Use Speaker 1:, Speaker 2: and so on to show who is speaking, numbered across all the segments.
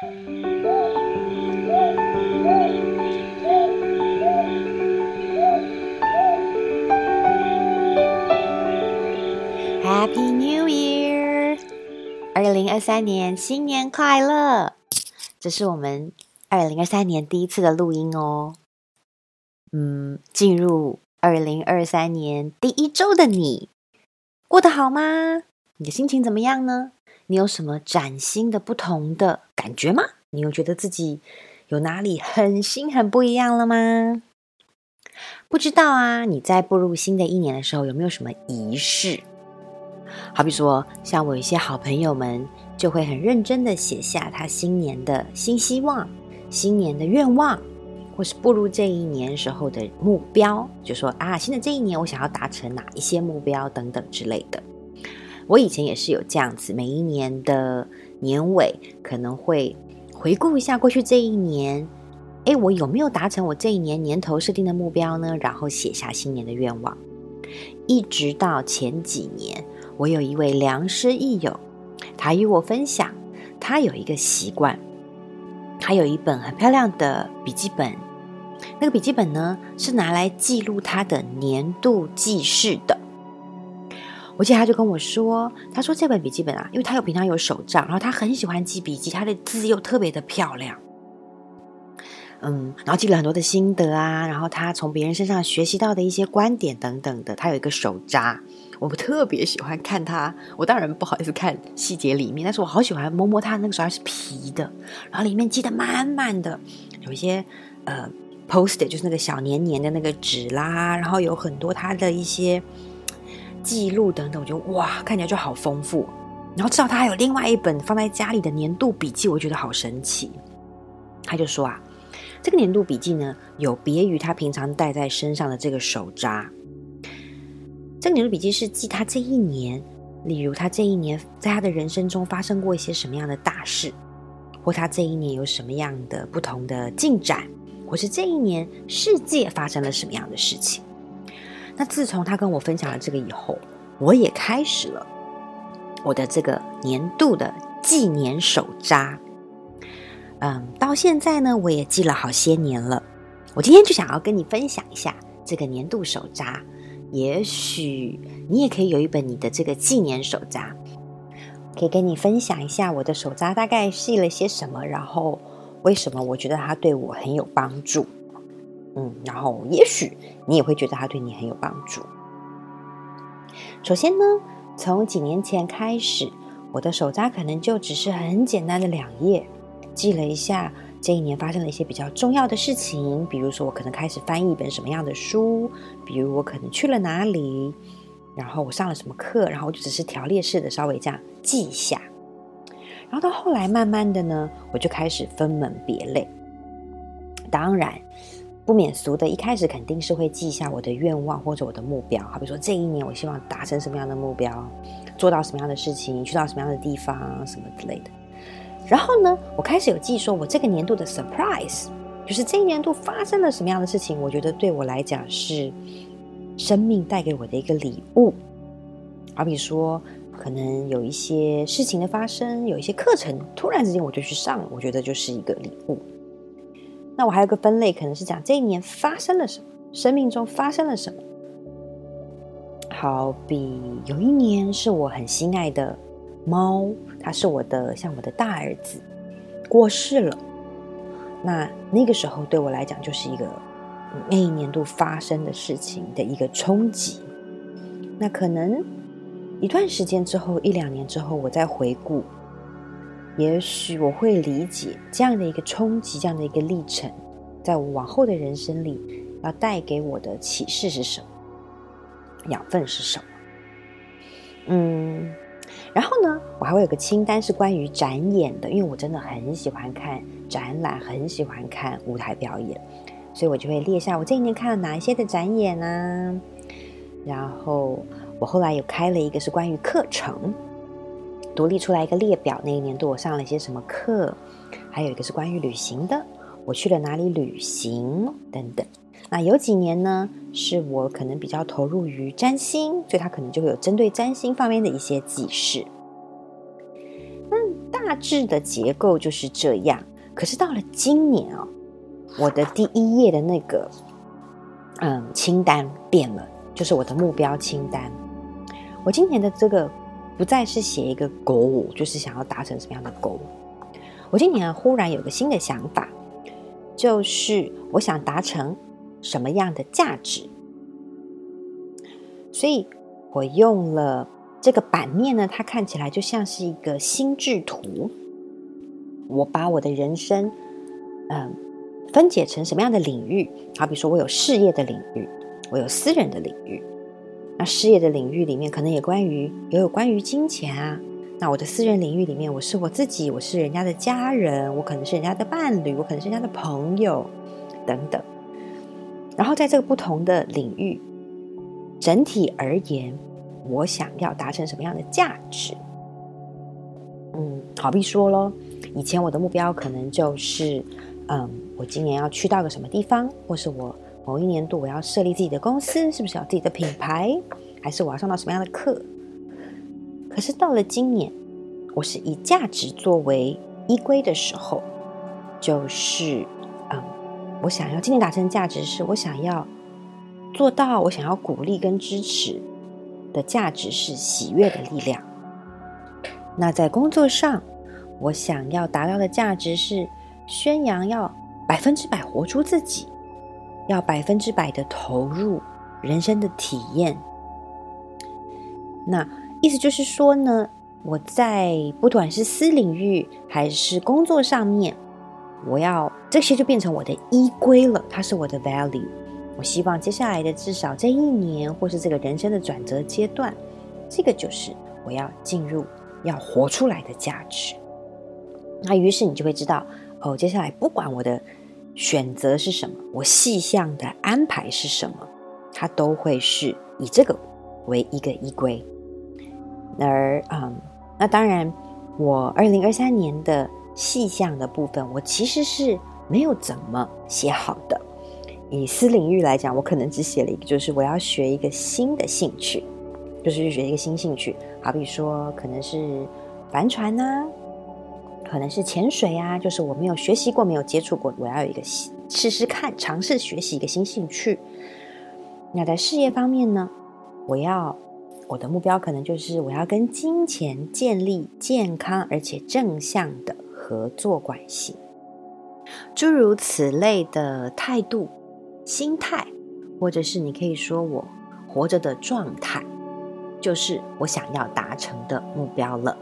Speaker 1: Happy New Year！二零二三年新年快乐！这是我们二零二三年第一次的录音哦。嗯，进入二零二三年第一周的你，过得好吗？你的心情怎么样呢？你有什么崭新的不同的感觉吗？你有觉得自己有哪里很新很不一样了吗？不知道啊，你在步入新的一年的时候有没有什么仪式？好比说，像我一些好朋友们就会很认真的写下他新年的新希望、新年的愿望，或是步入这一年时候的目标，就说啊，新的这一年我想要达成哪一些目标等等之类的。我以前也是有这样子，每一年的年尾可能会回顾一下过去这一年，诶，我有没有达成我这一年年头设定的目标呢？然后写下新年的愿望。一直到前几年，我有一位良师益友，他与我分享，他有一个习惯，他有一本很漂亮的笔记本，那个笔记本呢是拿来记录他的年度记事的。我记得他就跟我说：“他说这本笔记本啊，因为他有平常有手账，然后他很喜欢记笔记，他的字又特别的漂亮，嗯，然后记了很多的心得啊，然后他从别人身上学习到的一些观点等等的，他有一个手札，我特别喜欢看他。我当然不好意思看细节里面，但是我好喜欢摸摸他那个手札是皮的，然后里面记得满满的，有一些呃 post-it 就是那个小黏黏的那个纸啦，然后有很多他的一些。”记录等等，我觉得哇，看起来就好丰富。然后知道他还有另外一本放在家里的年度笔记，我觉得好神奇。他就说啊，这个年度笔记呢，有别于他平常带在身上的这个手札。这个年度笔记是记他这一年，例如他这一年在他的人生中发生过一些什么样的大事，或他这一年有什么样的不同的进展，或是这一年世界发生了什么样的事情。那自从他跟我分享了这个以后，我也开始了我的这个年度的纪年手札。嗯，到现在呢，我也记了好些年了。我今天就想要跟你分享一下这个年度手札，也许你也可以有一本你的这个纪年手札，可以跟你分享一下我的手札大概记了些什么，然后为什么我觉得它对我很有帮助。嗯，然后也许你也会觉得它对你很有帮助。首先呢，从几年前开始，我的手札可能就只是很简单的两页，记了一下这一年发生了一些比较重要的事情，比如说我可能开始翻译一本什么样的书，比如我可能去了哪里，然后我上了什么课，然后我就只是条列式的稍微这样记一下。然后到后来，慢慢的呢，我就开始分门别类。当然。不免俗的，一开始肯定是会记下我的愿望或者我的目标，好比说这一年我希望达成什么样的目标，做到什么样的事情，去到什么样的地方，什么之类的。然后呢，我开始有记说，我这个年度的 surprise，就是这一年度发生了什么样的事情，我觉得对我来讲是生命带给我的一个礼物。好比说，可能有一些事情的发生，有一些课程突然之间我就去上了，我觉得就是一个礼物。那我还有个分类，可能是讲这一年发生了什么，生命中发生了什么。好比有一年是我很心爱的猫，它是我的像我的大儿子过世了。那那个时候对我来讲就是一个那一年度发生的事情的一个冲击。那可能一段时间之后，一两年之后，我再回顾。也许我会理解这样的一个冲击，这样的一个历程，在我往后的人生里，要带给我的启示是什么？养分是什么？嗯，然后呢，我还会有个清单是关于展演的，因为我真的很喜欢看展览，很喜欢看舞台表演，所以我就会列下我这一年看了哪一些的展演啊。然后我后来有开了一个是关于课程。独立出来一个列表，那一年度我上了些什么课，还有一个是关于旅行的，我去了哪里旅行等等。那有几年呢，是我可能比较投入于占星，所以它可能就会有针对占星方面的一些记事。那大致的结构就是这样。可是到了今年、哦，我的第一页的那个嗯清单变了，就是我的目标清单。我今年的这个不再是写一个 goal，就是想要达成什么样的 goal。我今年忽然有个新的想法，就是我想达成什么样的价值。所以我用了这个版面呢，它看起来就像是一个心智图。我把我的人生，嗯，分解成什么样的领域？好比说我有事业的领域，我有私人的领域。那事业的领域里面，可能也关于也有关于金钱啊。那我的私人领域里面，我是我自己，我是人家的家人，我可能是人家的伴侣，我可能是人家的朋友，等等。然后在这个不同的领域。整体而言，我想要达成什么样的价值？嗯，好比说咯，以前我的目标可能就是，嗯，我今年要去到个什么地方，或是我某一年度我要设立自己的公司，是不是有自己的品牌？还是我要上到什么样的课？可是到了今年，我是以价值作为依归的时候，就是，嗯，我想要今年达成的价值是我想要。做到我想要鼓励跟支持的价值是喜悦的力量。那在工作上，我想要达到的价值是宣扬要百分之百活出自己，要百分之百的投入人生的体验。那意思就是说呢，我在不管是私领域还是工作上面，我要这些就变成我的依归了，它是我的 value。我希望接下来的至少这一年，或是这个人生的转折阶段，这个就是我要进入、要活出来的价值。那于是你就会知道，哦，接下来不管我的选择是什么，我细项的安排是什么，它都会是以这个为一个依归。而嗯，那当然，我二零二三年的细项的部分，我其实是没有怎么写好的。以私领域来讲，我可能只写了一个，就是我要学一个新的兴趣，就是去学一个新兴趣，好比说可能是帆船呐、可能是潜水啊，就是我没有学习过、没有接触过，我要有一个试试看、尝试学习一个新兴趣。那在事业方面呢，我要我的目标可能就是我要跟金钱建立健康而且正向的合作关系，诸如此类的态度。心态，或者是你可以说我活着的状态，就是我想要达成的目标了。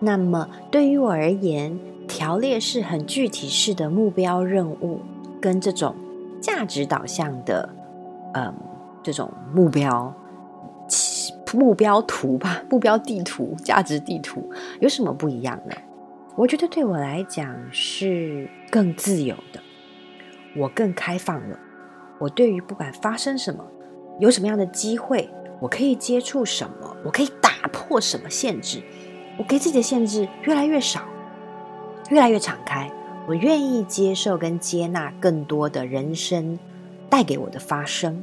Speaker 1: 那么对于我而言，条列式很具体式的目标任务，跟这种价值导向的，嗯，这种目标目标图吧，目标地图、价值地图有什么不一样呢？我觉得对我来讲是更自由的。我更开放了，我对于不管发生什么，有什么样的机会，我可以接触什么，我可以打破什么限制，我给自己的限制越来越少，越来越敞开，我愿意接受跟接纳更多的人生带给我的发生，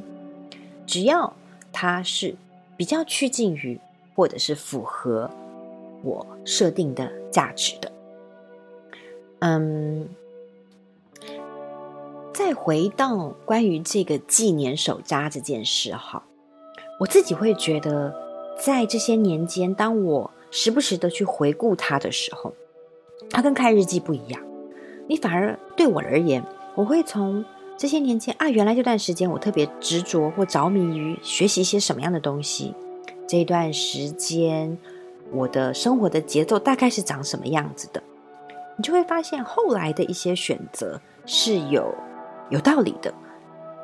Speaker 1: 只要它是比较趋近于或者是符合我设定的价值的，嗯。再回到关于这个纪年手札这件事哈，我自己会觉得，在这些年间，当我时不时的去回顾它的时候，它跟看日记不一样。你反而对我而言，我会从这些年间啊，原来这段时间我特别执着或着迷于学习一些什么样的东西，这段时间我的生活的节奏大概是长什么样子的，你就会发现后来的一些选择是有。有道理的，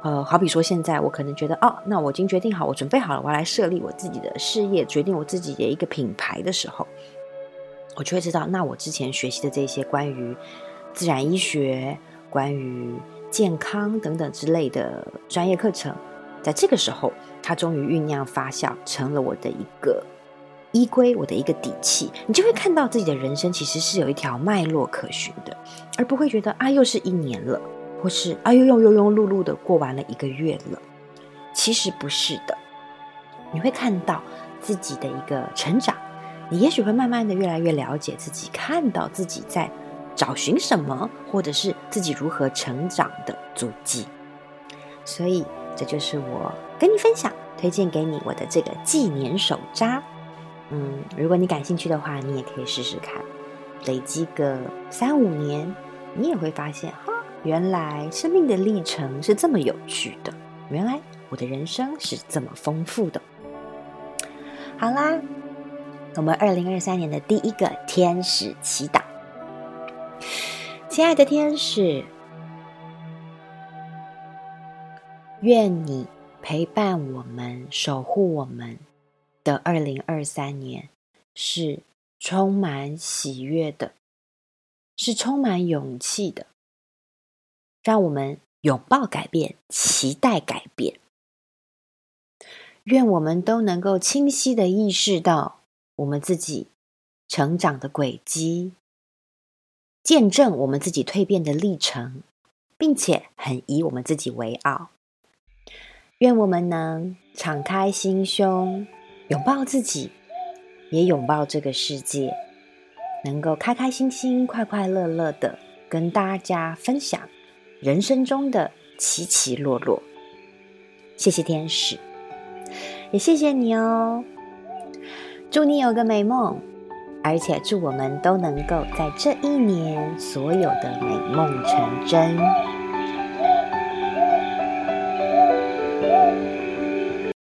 Speaker 1: 呃，好比说现在我可能觉得，哦，那我已经决定好，我准备好了，我要来设立我自己的事业，决定我自己的一个品牌的时候，我就会知道，那我之前学习的这些关于自然医学、关于健康等等之类的专业课程，在这个时候，它终于酝酿发酵，成了我的一个依归，我的一个底气。你就会看到自己的人生其实是有一条脉络可循的，而不会觉得啊，又是一年了。或是哎呦呦呦呦碌碌的过完了一个月了，其实不是的。你会看到自己的一个成长，你也许会慢慢的越来越了解自己，看到自己在找寻什么，或者是自己如何成长的足迹。所以，这就是我跟你分享、推荐给你我的这个纪年手札。嗯，如果你感兴趣的话，你也可以试试看，累积个三五年，你也会发现哈，原来生命的历程是这么有趣的，原来我的人生是这么丰富的。好啦，我们二零二三年的第一个天使祈祷，亲爱的天使。愿你陪伴我们，守护我们的二零二三年是充满喜悦的，是充满勇气的。让我们拥抱改变，期待改变。愿我们都能够清晰地意识到我们自己成长的轨迹，见证我们自己蜕变的历程，并且很以我们自己为傲。愿我们能敞开心胸，拥抱自己，也拥抱这个世界，能够开开心心、快快乐乐的跟大家分享人生中的起起落落。谢谢天使，也谢谢你哦。祝你有个美梦，而且祝我们都能够在这一年所有的美梦成真。